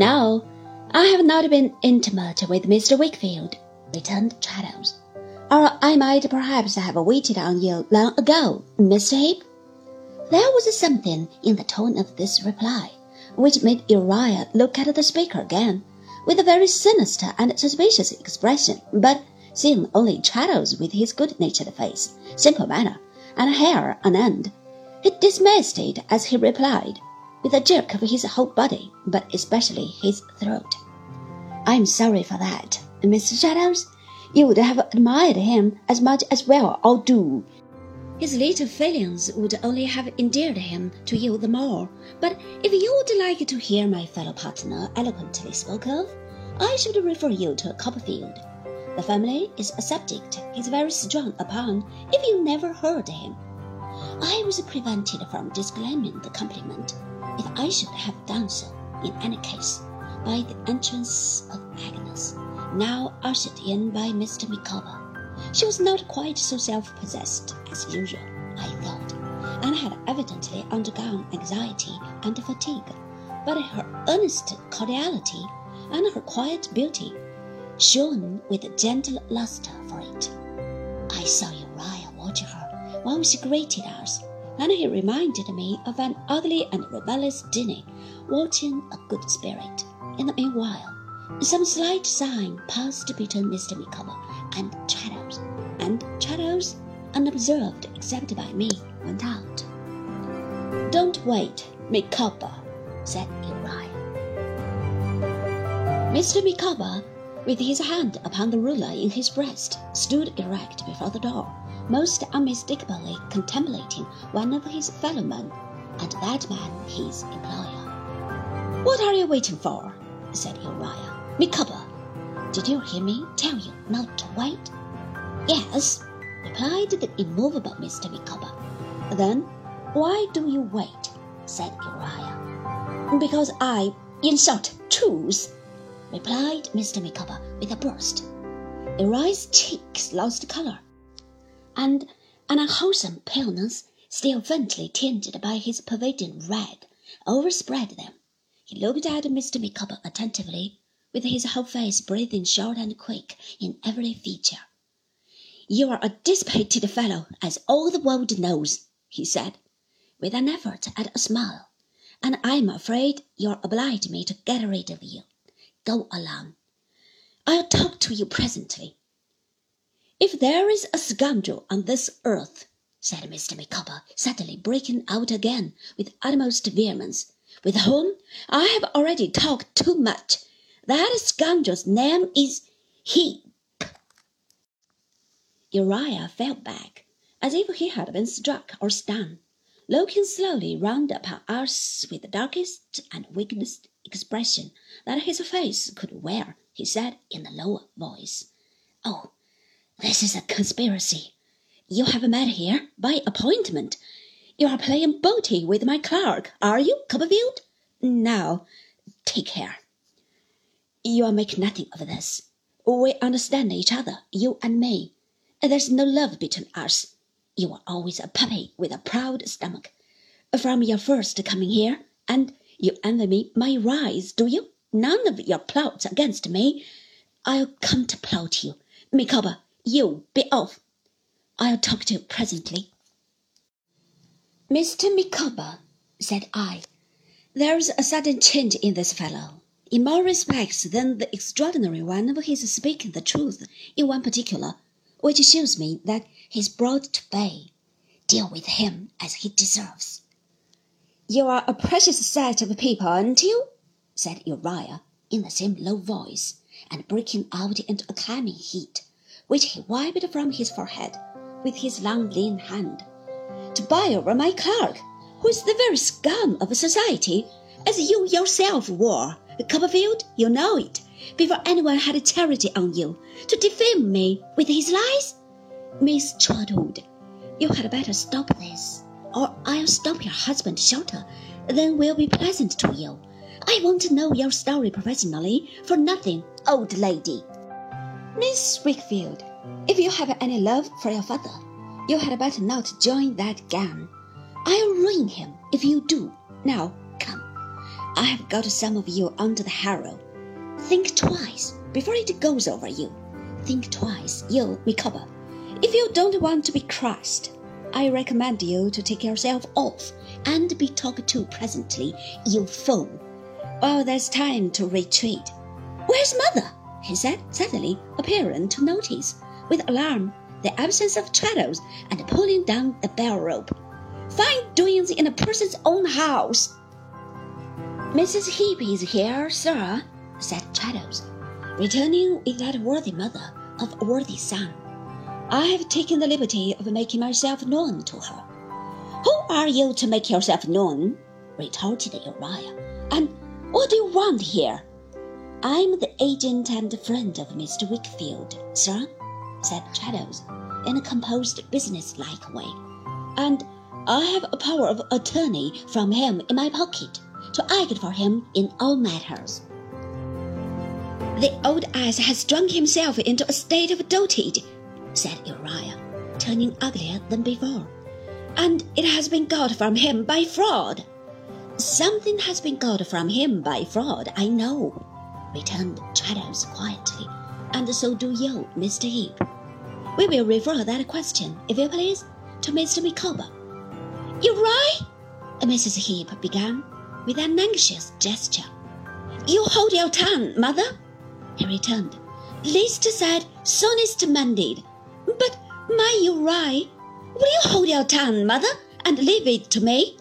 No, I have not been intimate with Mr. Wickfield, returned Traddles, or I might perhaps have waited on you long ago, Mr. Heep. There was something in the tone of this reply which made Uriah look at the speaker again with a very sinister and suspicious expression, but seeing only Traddles with his good-natured face, simple manner, and hair on end, he dismissed it as he replied, with a jerk of his whole body, but especially his throat. I'm sorry for that, Mr. Traddles. You would have admired him as much as well or do. His little failings would only have endeared him to you the more. But if you would like to hear my fellow partner eloquently spoke of, I should refer you to Copperfield. The family is a subject he's very strong upon if you never heard him. I was prevented from disclaiming the compliment, if I should have done so in any case, by the entrance of Agnes, now ushered in by Mr. Micawber. She was not quite so self-possessed as usual, I thought, and had evidently undergone anxiety and fatigue, but her earnest cordiality and her quiet beauty shone with a gentle luster for it. I saw Uriah watching her while she greeted us, and he reminded me of an ugly and rebellious genie watching a good spirit. In the meanwhile, some slight sign passed between Mr. Micawber and Traddles, and Traddles, unobserved except by me, went out. Don't wait, Micawber, said Uriah. Mr. Micawber, with his hand upon the ruler in his breast, stood erect before the door, most unmistakably contemplating one of his fellowmen, and that man his employer. What are you waiting for? said Uriah. Micawber, did you hear me tell you not to wait? Yes, replied the immovable Mr. Micawber. Then why do you wait? said Uriah. Because I, in short, choose, replied Mr. Micawber with a burst. Uriah's cheeks lost colour, and an unwholesome paleness, still faintly tinged by his pervading red, overspread them. He looked at Mr. Micawber attentively, with his whole face breathing short and quick in every feature. You are a dissipated fellow, as all the world knows, he said, with an effort at a smile, and I'm afraid you'll oblige me to get rid of you. Go along. I'll talk to you presently. If there is a scoundrel on this earth, said Mr. Micawber, suddenly breaking out again with utmost vehemence, with whom I have already talked too much, that scoundrel's name is Heep. Uriah fell back, as if he had been struck or stung, looking slowly round upon us with the darkest and weakest expression that his face could wear. He said in a low voice, "Oh, this is a conspiracy. You have met here by appointment. You are playing booty with my clerk, are you, Copperfield? Now, take care. You'll make nothing of this. We understand each other, you and me. There's no love between us. You were always a puppy with a proud stomach. From your first coming here, and you envy me my rise, do you? None of your plots against me. I'll come to plot you. Micawber, you be off. I'll talk to you presently. Mr. Micawber, said I, there's a sudden change in this fellow, in more respects than the extraordinary one of his speaking the truth in one particular which shows me that he's brought to bay. Deal with him as he deserves. You are a precious set of people, aren't you? said Uriah in the same low voice, and breaking out into a clammy heat, which he wiped from his forehead with his long lean hand. To buy over my clerk, who is the very scum of society, as you yourself were, Copperfield, you know it before anyone had a charity on you, to defame me with his lies? Miss Trotwood, you had better stop this, or I'll stop your husband shorter will be pleasant to you. I want to know your story professionally for nothing, old lady. Miss Wickfield, if you have any love for your father, you had better not join that gang. I'll ruin him if you do. Now, come. I have got some of you under the harrow. Think twice before it goes over you. Think twice, you'll recover. If you don't want to be crushed, I recommend you to take yourself off and be talked to presently, you fool. While there's time to retreat. Where's mother? He said, suddenly appearing to notice, with alarm, the absence of Traddles and pulling down the bell rope. Fine doings in a person's own house. Mrs. Heep is here, sir, said Traddles, returning with that worthy mother of a worthy son. I have taken the liberty of making myself known to her. Who are you to make yourself known? retorted Uriah. And what do you want here? I'm the agent and friend of Mr. Wickfield, sir, said Traddles, in a composed, business-like way. And I have a power of attorney from him in my pocket to act for him in all matters. The old ass has drunk himself into a state of dotage, said Uriah, turning uglier than before. And it has been got from him by fraud. Something has been got from him by fraud, I know, returned Traddles quietly, and so do you, Mr. Heep. We will refer that question, if you please, to Mr. Micawber. Uriah, Mrs. Heep began with an anxious gesture. You hold your tongue, mother, he returned. Least said, soonest mended. But, my Uriah, will you hold your tongue, mother, and leave it to me?